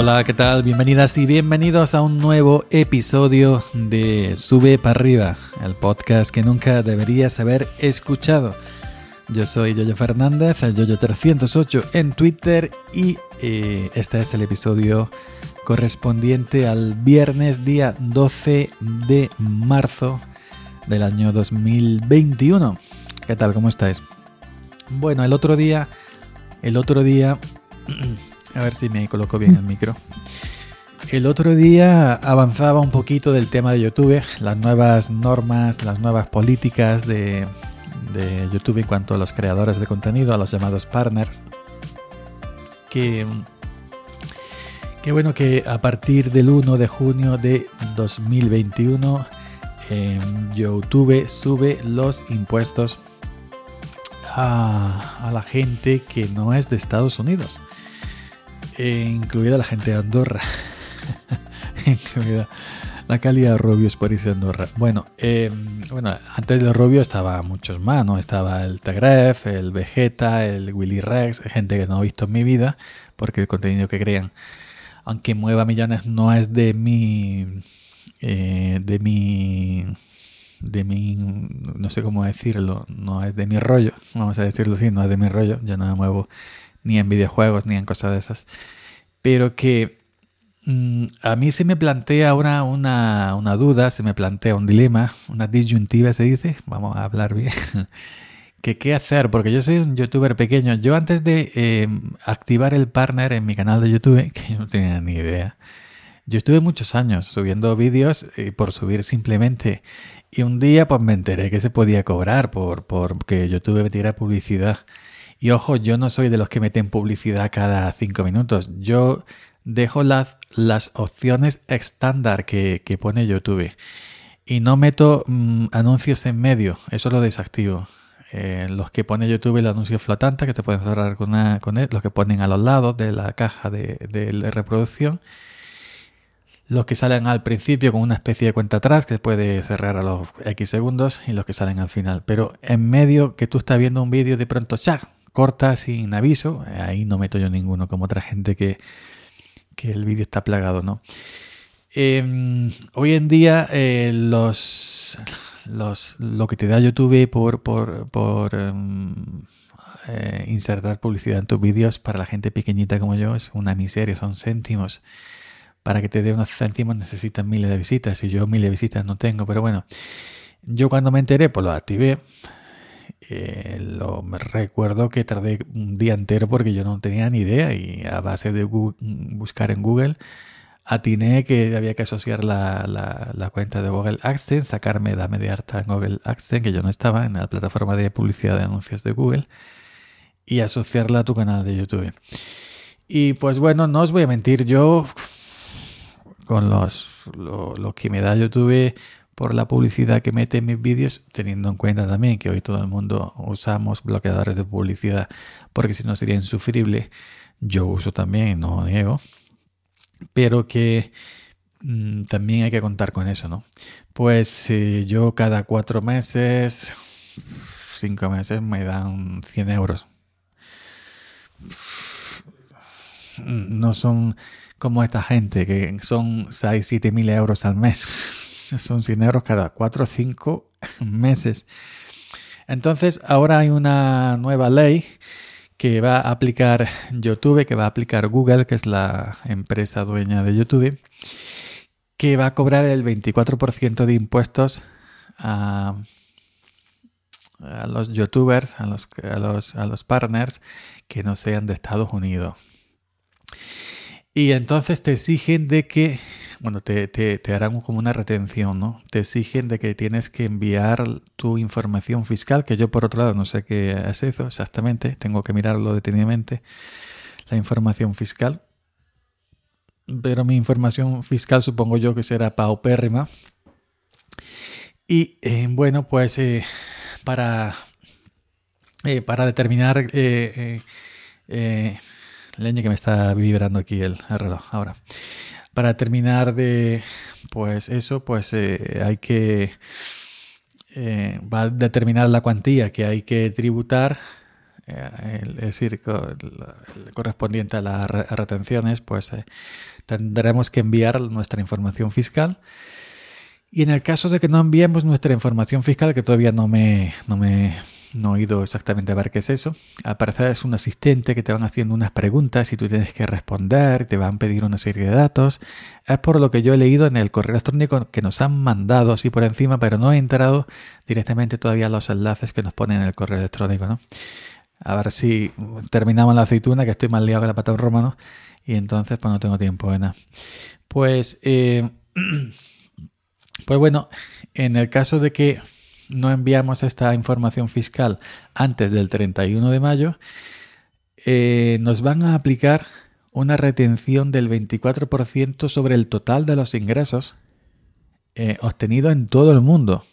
Hola, ¿qué tal? Bienvenidas y bienvenidos a un nuevo episodio de Sube para arriba, el podcast que nunca deberías haber escuchado. Yo soy Yoyo Fernández, Yoyo308 en Twitter y eh, este es el episodio correspondiente al viernes día 12 de marzo del año 2021. ¿Qué tal? ¿Cómo estáis? Bueno, el otro día, el otro día A ver si me coloco bien el micro. El otro día avanzaba un poquito del tema de YouTube, las nuevas normas, las nuevas políticas de, YouTube en cuanto a los creadores de contenido, a los llamados partners. Que, que bueno que a partir del 1 de junio de 2021 YouTube sube los impuestos a, a la gente que no es de Estados Unidos. Eh, incluida la gente de Andorra. la calidad de Robios irse de Andorra. Bueno, em, bueno, antes de Robio estaba muchos más, ¿no? Estaba el Tegref, el Vegeta, el Willy Rex, gente que no he visto en mi vida, porque el contenido que crean, aunque mueva millones, no es de mi. Eh, de mi. de mi. no sé cómo decirlo, no es de mi rollo, vamos a decirlo así, no es de mi rollo, yo no me muevo ni en videojuegos, ni en cosas de esas. Pero que mm, a mí se me plantea una, una, una, duda, se me plantea un dilema, una disyuntiva se dice, vamos a hablar bien, que qué hacer, porque yo soy un youtuber pequeño. Yo antes de em, activar el partner en mi canal de YouTube, que yo no tenía ni idea, yo estuve muchos años subiendo vídeos eh, por subir simplemente. Y un día pues me enteré que se podía cobrar por, por que YouTube me tira publicidad. Y ojo, yo no soy de los que meten publicidad cada cinco minutos. Yo dejo las, las opciones estándar que, pone YouTube. Y no meto mm, anuncios en medio. Eso lo desactivo. Eh, los que pone YouTube el anuncio flotante, que te pueden cerrar con, una, con él, los que ponen a los lados de la caja de, de, reproducción, los que salen al principio con una especie de cuenta atrás que puede cerrar a los X segundos y los que salen al final. Pero en medio que tú estás viendo un vídeo de pronto, ¡chac! Corta sin aviso, ahí no meto yo ninguno, como otra gente que, el vídeo está plagado, ¿no? Em, hoy en día eh, los, los, lo que te da YouTube por, por, em, eh, insertar publicidad en tus vídeos para la gente pequeñita como yo es una miseria, son céntimos. Para que te dé unos céntimos necesitas miles de visitas y yo miles de visitas no tengo, pero bueno, yo cuando me enteré pues lo activé eh, lo, me recuerdo que tardé un día entero porque yo no tenía ni idea y a base de buscar en Google atiné que había que asociar la, la, cuenta de Google AdSense, sacarme, dame de harta en Google AdSense, que yo no estaba en la plataforma de publicidad de anuncios de Google, y asociarla a tu canal de YouTube. Y pues bueno, no os voy a mentir, yo con los, lo, lo que me da YouTube por la publicidad que mete en mis vídeos, teniendo en cuenta también que hoy todo el mundo usamos bloqueadores de publicidad porque si no sería insufrible. Yo uso también, no niego, pero que mm, también hay que contar con eso, ¿no? Pues yo cada cuatro meses, cinco meses, me dan 100 euros. No son como esta gente que son 6, 7 mil euros al mes son 100 euros cada 4 o 5 meses. Entonces, ahora hay una nueva ley que va a aplicar YouTube, que va a aplicar Google, que es la empresa dueña de YouTube, que va a cobrar el 24% de impuestos a, los youtubers, a los, a, los, a los partners que no sean de Estados Unidos. Y entonces te exigen de que bueno, te, te, harán como una retención, ¿no? Te exigen de que tienes que enviar tu información fiscal, que yo por otro lado no sé qué es eso exactamente, tengo que mirarlo detenidamente, la información fiscal. Pero mi información fiscal supongo yo que será paupérrima. Y eh, bueno, pues eh, para, eh, para determinar leña que me está vibrando aquí el reloj ahora para terminar de, pues eso, pues eh, hay que, eh, va a determinar la cuantía que hay que tributar eh, es decir, correspondiente a las retenciones, pues tendremos que enviar nuestra información fiscal. Y en el caso de que no enviemos nuestra información fiscal, que todavía no me, no me no he ido exactamente a ver qué es eso. Al parecer es un asistente que te van haciendo unas preguntas y tú tienes que responder, te van a pedir una serie de datos. Es por lo que yo he leído en el correo electrónico que nos han mandado así por encima, pero no he entrado directamente todavía a los enlaces que nos ponen en el correo electrónico. ¿no? A ver si terminamos la aceituna, que estoy más liado que la pata romano, y entonces pues no tengo tiempo de nada. Pues, eh, pues bueno, en el caso de que no enviamos esta información fiscal antes del 31 de mayo, eh, nos van a aplicar una retención del 24% sobre el total de los ingresos eh, obtenidos en todo el mundo.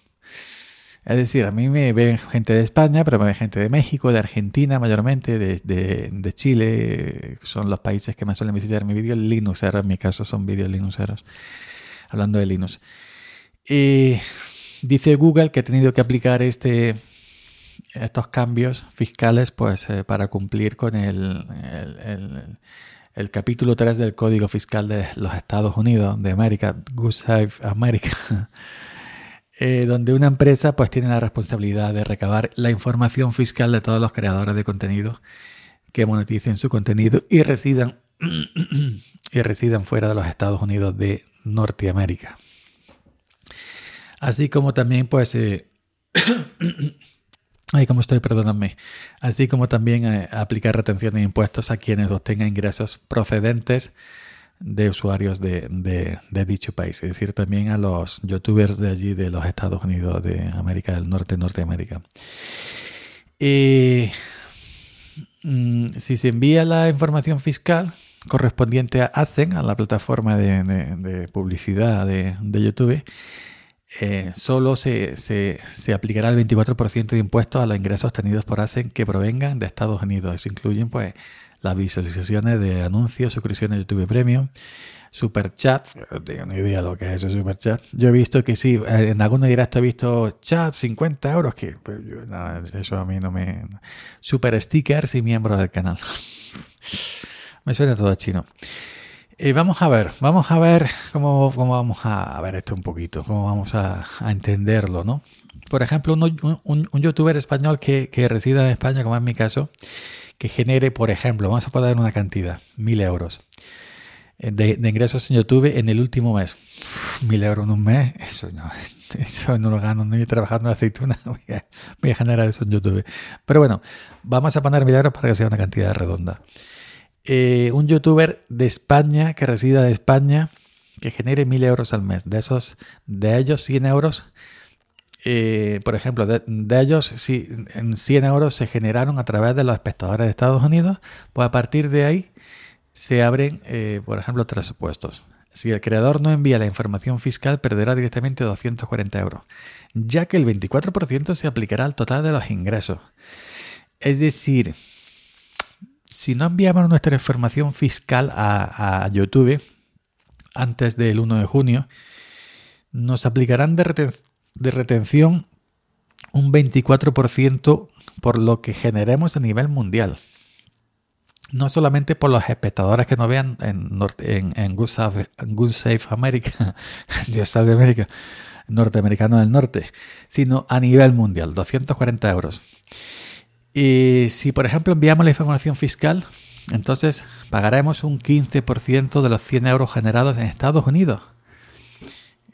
Es decir, a mí me ven gente de España, pero me ven gente de México, de Argentina mayormente, de, Chile, son los países que me suelen visitar mi vídeo Linuxeros, en mi caso son vídeos Linuxeros, hablando de Linux. Y Dice Google que ha tenido que aplicar este, estos cambios fiscales pues, eh, para cumplir con el, capítulo 3 del Código Fiscal de los Estados Unidos de América, Goose America, eh, donde una empresa pues, tiene la responsabilidad de recabar la información fiscal de todos los creadores de contenido que moneticen su contenido y residan, y residan fuera de los Estados Unidos de Norteamérica. Así como también, pues, eh, ay, como estoy, perdóname. Así como también eh, aplicar retención de impuestos a quienes obtengan ingresos procedentes de usuarios de, dicho país, es decir, también a los youtubers de allí, de los Estados Unidos, de América del Norte, Norteamérica. Mm, si se envía la información fiscal correspondiente a ASEN, a la plataforma de, publicidad de, YouTube, eh, solo se, aplicará el 24% de impuestos a los ingresos obtenidos por ASEN que provengan de Estados Unidos. Eso incluyen pues las visualizaciones de anuncios, suscripciones de YouTube Premium, Super Chat. No tengo ni idea lo que es eso, Super Chat. Yo he visto que sí, eh, en alguna directo he visto chat 50 euros, que pues, eso a mí no me. Super stickers y miembros del canal. me suena todo chino. Y vamos a ver, vamos a ver cómo, vamos a ver esto un poquito, cómo vamos a, entenderlo, ¿no? Por ejemplo, un, youtuber español que, resida en España, como es mi caso, que genere, por ejemplo, vamos a poner una cantidad, mil euros eh, de, ingresos en YouTube en el último mes. Mil euros en un mes, eso no, eso no lo gano ni trabajando en aceituna. Voy voy a generar eso en YouTube. Pero bueno, vamos a poner mil euros para que sea una cantidad redonda. Eh, un youtuber de España que resida en España que genere mil euros al mes. De esos, de ellos 100 euros, eh, por ejemplo, de, ellos si, en 100 euros se generaron a través de los espectadores de Estados Unidos, pues a partir de ahí se abren, eh, por ejemplo, tres supuestos. Si el creador no envía la información fiscal, perderá directamente 240 euros, ya que el 24% se aplicará al total de los ingresos. Es decir, si no enviamos nuestra información fiscal a, YouTube antes del 1 de junio, nos aplicarán de, retención un 24% por lo que generemos a nivel mundial. No solamente por los espectadores que nos vean en, en, en Good, Safe, America, Dios salve América, norteamericano del norte, sino a nivel mundial, 240 euros. Y si, por ejemplo, enviamos la información fiscal, entonces pagaremos un 15% de los 100 euros generados en Estados Unidos.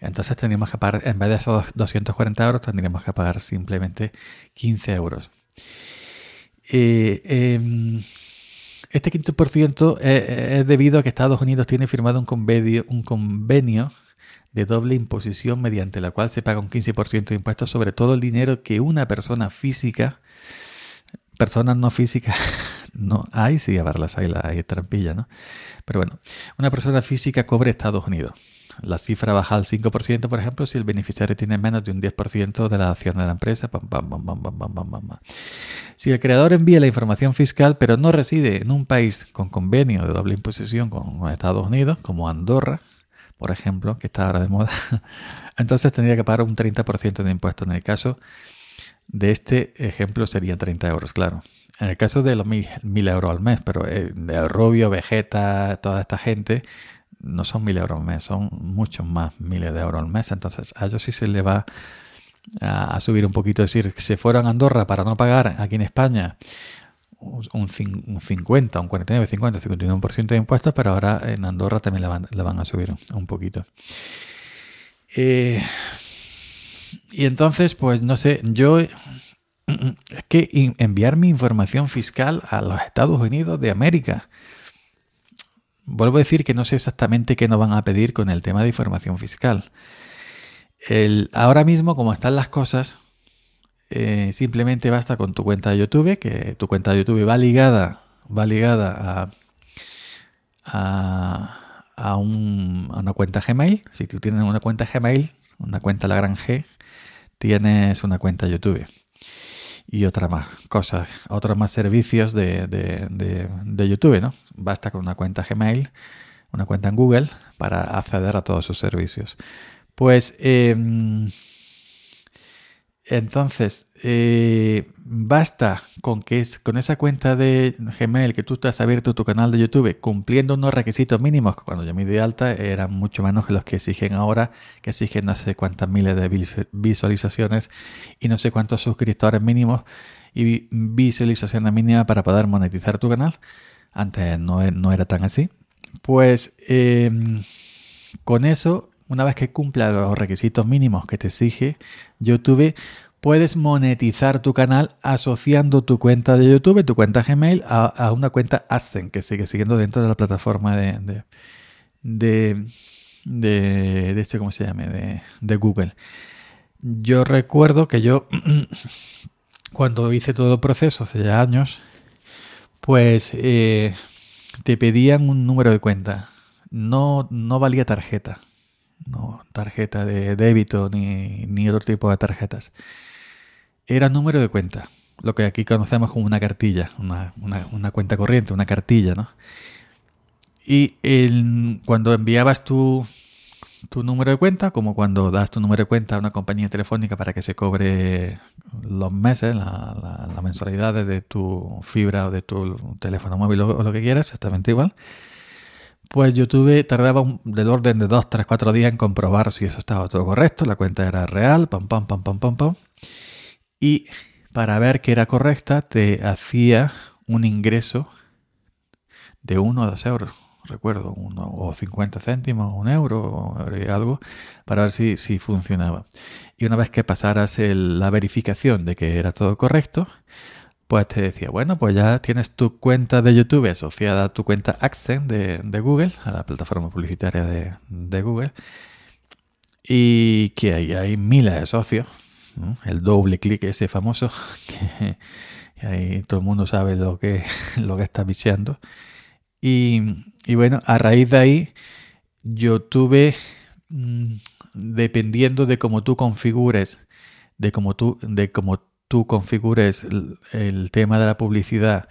Entonces tendríamos que pagar, en vez de esos 240 euros, tendríamos que pagar simplemente 15 euros. Em, este 15% es, debido a que Estados Unidos tiene firmado un convenio, un convenio de doble imposición mediante la cual se paga un 15% de impuestos sobre todo el dinero que una persona física personas no físicas, no hay, sí, a hay, la, trampilla, ¿no? Pero bueno, una persona física cobre Estados Unidos. La cifra baja al 5%, por ejemplo, si el beneficiario tiene menos de un 10% de la acción de la empresa. si el creador envía la información fiscal, pero no reside en un país con convenio de doble imposición con Estados Unidos, como Andorra, por ejemplo, que está ahora de moda, entonces tendría que pagar un 30% de impuestos en el caso de este ejemplo serían 30 euros, claro. En el caso de los mil, euros al mes, pero eh, de Rubio, Vegeta, toda esta gente, no son mil euros al mes, son muchos más miles de euros al mes. Entonces a ellos sí se les va a, subir un poquito. Es decir, si fueron a Andorra para no pagar aquí en España un, 50, un 49, 50, 51% de impuestos, pero ahora en Andorra también le van, van a subir un poquito. Eh, y entonces, pues no sé, yo es que enviar mi información fiscal a los Estados Unidos de América. Vuelvo a decir que no sé exactamente qué nos van a pedir con el tema de información fiscal. El, ahora mismo, como están las cosas, eh, simplemente basta con tu cuenta de YouTube, que tu cuenta de YouTube va ligada, va ligada a, a, una cuenta Gmail. Si tú tienes una cuenta Gmail, una cuenta La Gran G, tienes una cuenta YouTube. Y otras más cosas, otros más servicios de, de, YouTube, ¿no? Basta con una cuenta Gmail, una cuenta en Google para acceder a todos sus servicios. Pues em, entonces, eh, basta con que con esa cuenta de Gmail que tú te has abierto tu canal de YouTube cumpliendo unos requisitos mínimos que cuando yo me di alta eran mucho menos que los que exigen ahora, que exigen no sé cuántas miles de visualizaciones y no sé cuántos suscriptores mínimos y visualizaciones mínimas para poder monetizar tu canal. Antes no, no era tan así. Pues em, con eso una vez que cumpla los requisitos mínimos que te exige YouTube, puedes monetizar tu canal asociando tu cuenta de YouTube, tu cuenta Gmail, a, una cuenta AdSense que sigue siguiendo dentro de la plataforma de, de, de, este, ¿cómo se llama? De, de Google. Yo recuerdo que yo, cuando hice todo el proceso hace ya años, pues eh, te pedían un número de cuenta. No, no valía tarjeta no tarjeta de débito ni, otro tipo de tarjetas. Era número de cuenta, lo que aquí conocemos como una cartilla, una, cuenta corriente, una cartilla, ¿no? Y cuando enviabas tu, tu número de cuenta, como cuando das tu número de cuenta a una compañía telefónica para que se cobre los meses, la, la, mensualidad de tu fibra o de tu teléfono móvil o lo que quieras, exactamente igual pues YouTube tardaba del orden de 2, 3, 4 días en comprobar si eso estaba todo correcto, la cuenta era real, pam, pam, pam, pam, pam, pam. Y para ver que era correcta, te hacía un ingreso de 1 a 2 euros, recuerdo, uno, o 50 céntimos, un euro, o algo, para ver si, si funcionaba. Y una vez que pasaras la verificación de que era todo correcto, pues te decía, bueno, pues ya tienes tu cuenta de YouTube asociada a tu cuenta AdSense de, Google, a la plataforma publicitaria de, Google, y que hay, hay miles de socios, el doble clic ese famoso, que, ahí todo el mundo sabe lo que, lo que está viciando. Y, bueno, a raíz de ahí, yo tuve, mm, dependiendo de cómo tú configures, de cómo tú, de cómo tú configures el, tema de la publicidad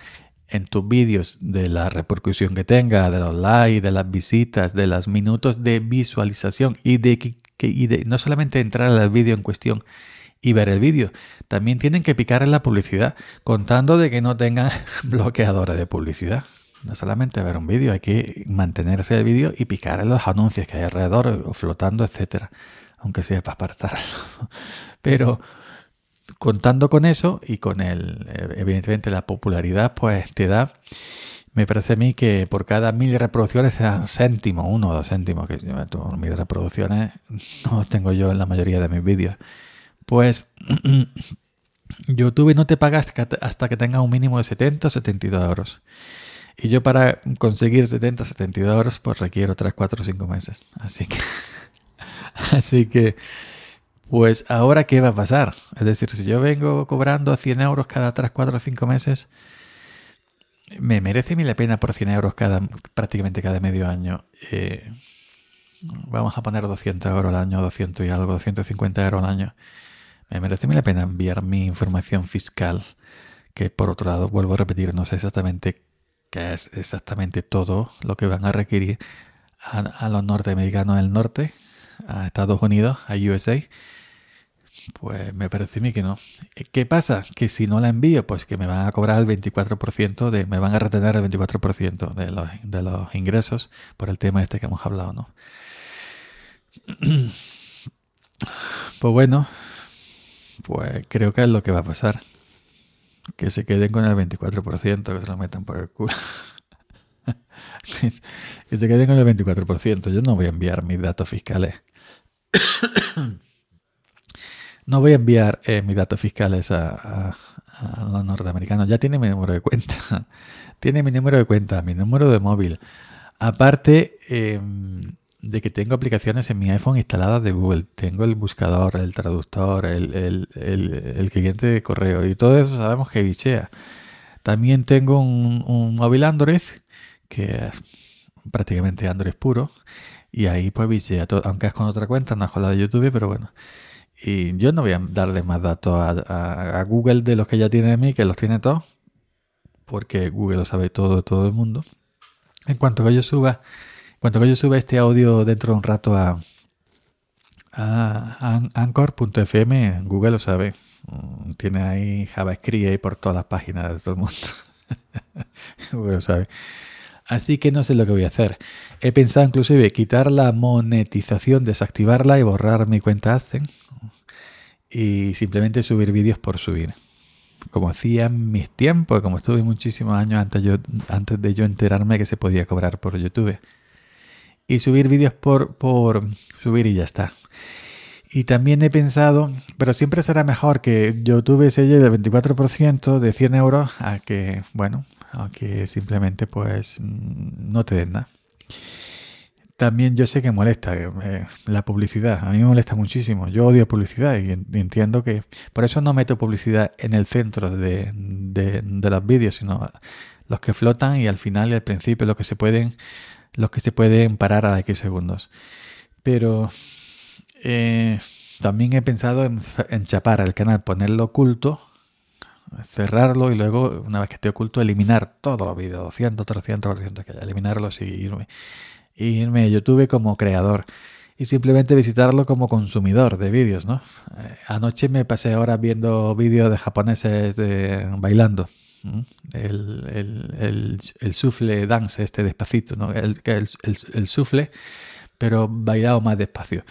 en tus vídeos, de la repercusión que tenga, de los likes, de las visitas, de los minutos de visualización y de, que, no solamente entrar al vídeo en cuestión y ver el vídeo, también tienen que picar en la publicidad, contando de que no tengan bloqueadores de publicidad. No solamente ver un vídeo, hay que mantenerse el vídeo y picar en los anuncios que hay alrededor, flotando, etcétera, aunque sea para apartarlo. Pero contando con eso y con el, evidentemente la popularidad, pues te da, me parece a mí que por cada mil reproducciones sean céntimos, uno o dos céntimos, que mil reproducciones no tengo yo en la mayoría de mis vídeos. Pues YouTube no te paga hasta que tenga un mínimo de 70 o 72 euros. Y yo para conseguir 70 o 72 euros, pues requiero 3, 4 o 5 meses. Así que, así que pues ahora, ¿qué va a pasar? Es decir, si yo vengo cobrando 100 euros cada 3, 4 o 5 meses, me merece mil la pena por 100 euros cada, prácticamente cada medio año. Eh, vamos a poner 200 euros al año, 200 y algo, 250 euros al año. Me merece mil la pena enviar mi información fiscal, que por otro lado, vuelvo a repetir, no sé exactamente qué es exactamente todo lo que van a requerir a, a los norteamericanos del norte, a Estados Unidos, a USA Pues me parece a mí que no. ¿Qué pasa? Que si no la envío, pues que me van a cobrar el 24% de, me van a retener el 24% de los, de los ingresos por el tema este que hemos hablado, ¿no? Pues bueno, pues creo que es lo que va a pasar. Que se queden con el 24%, que se lo metan por el culo. que se queden con el 24%. Yo no voy a enviar mis datos fiscales. No voy a enviar eh, mis datos fiscales a, los norteamericanos. Ya tiene mi número de cuenta. tiene mi número de cuenta, mi número de móvil. Aparte, em, de que tengo aplicaciones en mi iPhone instaladas de Google. Tengo el buscador, el traductor, el, cliente de correo y todo eso sabemos que bichea. También tengo un, móvil Android que es prácticamente Android puro y ahí pues bichea aunque es con otra cuenta, no es con la de YouTube, pero bueno. Y yo no voy a darle más datos a, Google de los que ya tiene de mí, que los tiene todos, porque Google lo sabe todo todo el mundo. En cuanto que yo suba cuando yo suba este audio dentro de un rato a, a Anchor.fm, Google lo sabe. Mm, tiene ahí JavaScript ahí por todas las páginas de todo el mundo. Google lo sabe. Así que no sé lo que voy a hacer. He pensado inclusive quitar la monetización, desactivarla y borrar mi cuenta AdSense y simplemente subir vídeos por subir. Como hacía en mis tiempos, como estuve muchísimos años antes, yo, antes de yo enterarme que se podía cobrar por YouTube y subir vídeos por, por subir y ya está. Y también he pensado, pero siempre será mejor que YouTube selle del 24% de 100 euros a que, bueno, a que simplemente pues no te den nada. También yo sé que molesta eh, la publicidad, a mí me molesta muchísimo. Yo odio publicidad y, entiendo que por eso no meto publicidad en el centro de, de, los vídeos, sino los que flotan y al final y al principio los que se pueden los que se pueden parar a X segundos. Pero eh, también he pensado en, chapar el canal, ponerlo oculto, cerrarlo y luego, una vez que esté oculto, eliminar todos los vídeos, 200, 300, 400 que haya, eliminarlos y irme, irme a YouTube como creador y simplemente visitarlo como consumidor de vídeos, ¿no? Eh, anoche me pasé horas viendo vídeos de japoneses de, bailando el, el, el, sufle dance, este despacito, ¿no? el, el, sufle, pero bailado más despacio.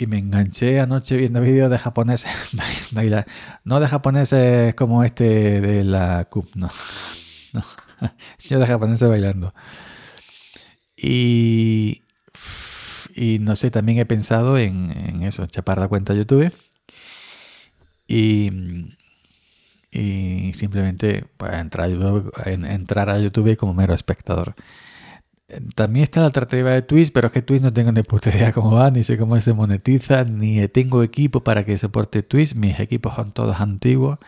Y me enganché anoche viendo vídeos de japoneses bailar. No de japoneses como este de la CUP, no. no. Yo de japoneses bailando. Y, y no sé, también he pensado en, en eso, chapar la cuenta YouTube. Y, y simplemente entrar, a YouTube, entrar a YouTube como mero espectador. También está la alternativa de Twitch, pero es que Twitch no tengo ni puta idea cómo va, ni sé cómo se monetiza, ni tengo equipo para que soporte Twitch. Mis equipos son todos antiguos.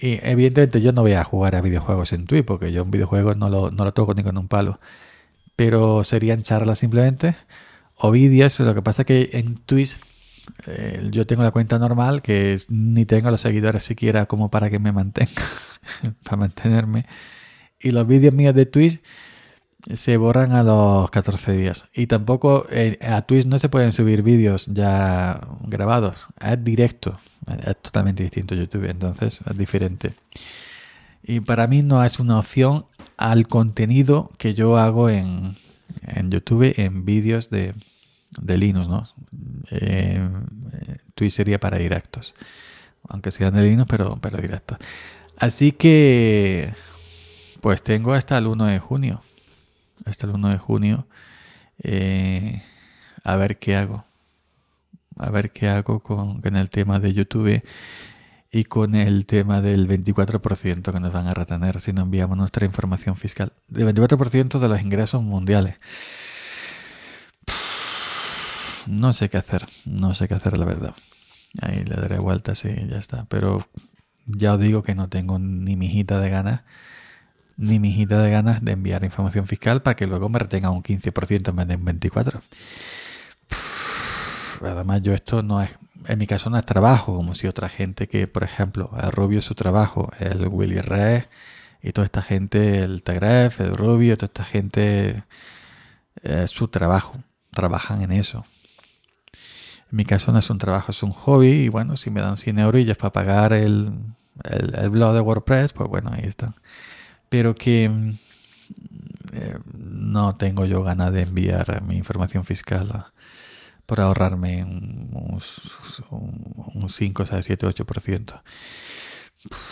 Y evidentemente yo no voy a jugar a videojuegos en Twitch, porque yo un videojuego no lo, no lo toco ni con un palo. Pero serían charlas simplemente, o vídeos. Lo que pasa es que en Twitch eh, yo tengo la cuenta normal que ni tengo los seguidores siquiera como para que me mantenga, para mantenerme. Y los vídeos míos de Twitch se borran a los 14 días. Y tampoco eh, a Twitch no se pueden subir vídeos ya grabados, es directo, es totalmente distinto YouTube, entonces es diferente. Y para mí no es una opción al contenido que yo hago en, en YouTube en vídeos de, de Linux, ¿no? Eh, Twitch sería para directos, aunque sean de Linux, pero, pero directos. Así que, pues tengo hasta el 1 de junio, hasta el 1 de junio, eh, a ver qué hago, a ver qué hago con, con el tema de YouTube y con el tema del 24% que nos van a retener si no enviamos nuestra información fiscal. El 24% de los ingresos mundiales no sé qué hacer, no sé qué hacer la verdad. Ahí le daré vueltas y ya está. Pero ya os digo que no tengo ni mijita de ganas, ni mijita de ganas de enviar información fiscal para que luego me retenga un 15% en vez de un 24%. Además, yo esto no es, en mi caso no es trabajo, como si otra gente que, por ejemplo, el Rubio es su trabajo, el Willy Red y toda esta gente, el Tegref, el Rubio, toda esta gente es su trabajo, trabajan en eso. En mi caso no es un trabajo, es un hobby y bueno, si me dan 100 eurillos para pagar el, el, blog de WordPress, pues bueno, ahí están. Pero que mm, eh, no tengo yo ganas de enviar mi información fiscal por ahorrarme un, un, 5, 6, 7, 8%.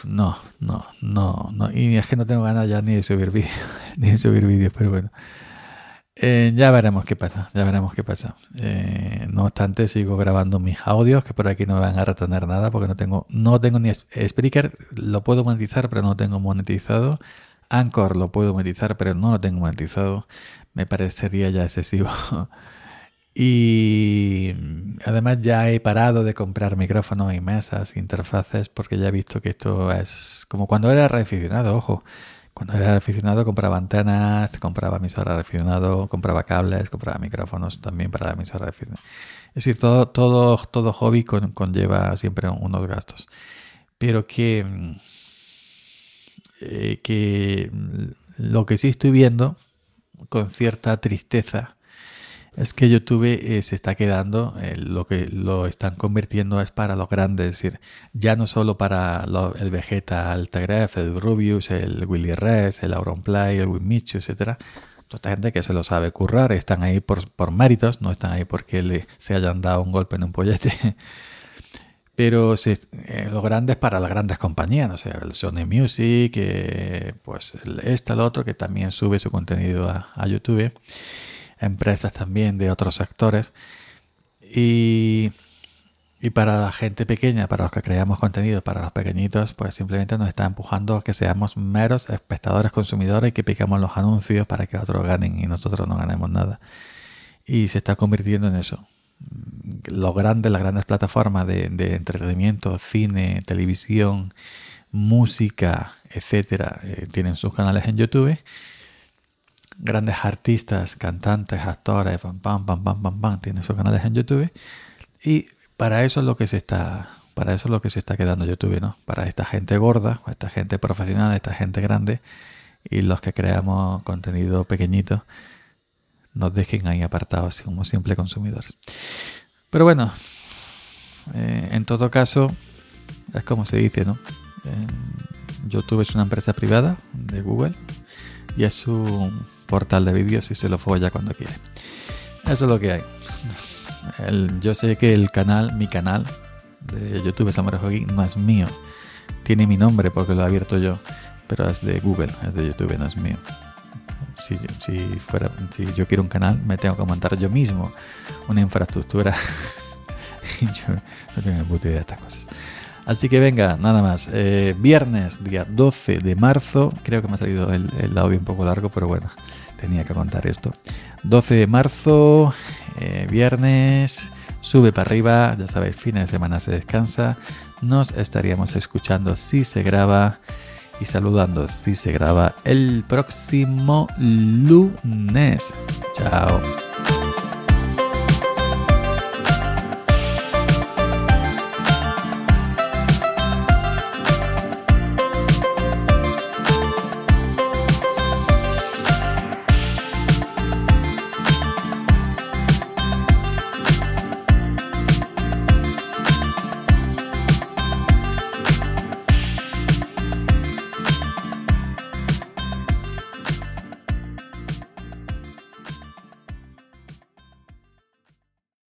No, no, no, no. Y es que no tengo ganas ya ni de subir vídeos, ni de subir vídeos, pero bueno. Eh, ya veremos qué pasa, ya veremos qué pasa. Eh, no obstante, sigo grabando mis audios, que por aquí no me van a retener nada, porque no tengo, no tengo ni Spreaker, lo puedo monetizar, pero no tengo monetizado. Anchor lo puedo monetizar, pero no lo tengo monetizado. Me parecería ya excesivo. y además ya he parado de comprar micrófonos y mesas, interfaces, porque ya he visto que esto es como cuando era reaficionado, ojo. Cuando era aficionado compraba antenas, compraba emisora aficionado, compraba cables, compraba micrófonos también para la emisora aficionado. Es decir, todo, todo, todo hobby conlleva siempre unos gastos. Pero que, eh, que lo que sí estoy viendo con cierta tristeza es que YouTube eh, se está quedando, eh, lo que lo están convirtiendo es para los grandes, es decir, ya no solo para el Vegeta Altagraph, el Rubius, el Willy Res, el Auronplay, el Wimichu, etcétera. Toda esta gente que se lo sabe currar, están ahí por, por méritos, no están ahí porque le, se hayan dado un golpe en un pollete. Pero se, eh, los grandes para las grandes compañías, no sé, el Sony Music, pues este, el otro, que también sube su contenido a YouTube empresas también de otros sectores. Y, y para la gente pequeña, para los que creamos contenido, para los pequeñitos, pues simplemente nos está empujando a que seamos meros espectadores, consumidores y que piquemos los anuncios para que otros ganen y nosotros no ganemos nada. Y se está convirtiendo en eso. Los grandes, las grandes plataformas de, de entretenimiento, cine, televisión, música, etcétera, eh, tienen sus canales en YouTube grandes artistas, cantantes, actores, pam, pam, pam, pam, pam, pam, tienen sus canales en YouTube. Y para eso es lo que se está, para eso es lo que se está quedando YouTube, ¿no? Para esta gente gorda, esta gente profesional, esta gente grande y los que creamos contenido pequeñito nos dejen ahí apartados como simple consumidores. Pero bueno, eh, en todo caso, es como se dice, ¿no? YouTube es una empresa privada de Google y es un portal de vídeos y se lo folla cuando quiere. Eso es lo que hay. yo sé que el canal, mi canal de YouTube Samurai Hockey no es mío. Tiene mi nombre porque lo he abierto yo, pero es de Google, es de YouTube, no es mío. Si, si, fuera, si yo quiero un canal, me tengo que montar yo mismo una infraestructura. yo no tengo ni puta idea de estas cosas. Así que venga, nada más. Eh, viernes, día 12 de marzo. Creo que me ha salido el, audio un poco largo, pero bueno, tenía que contar esto. 12 de marzo, eh, viernes, sube para arriba. Ya sabéis, fin de semana se descansa. Nos estaríamos escuchando si se graba y saludando si se graba el próximo lunes. Chao.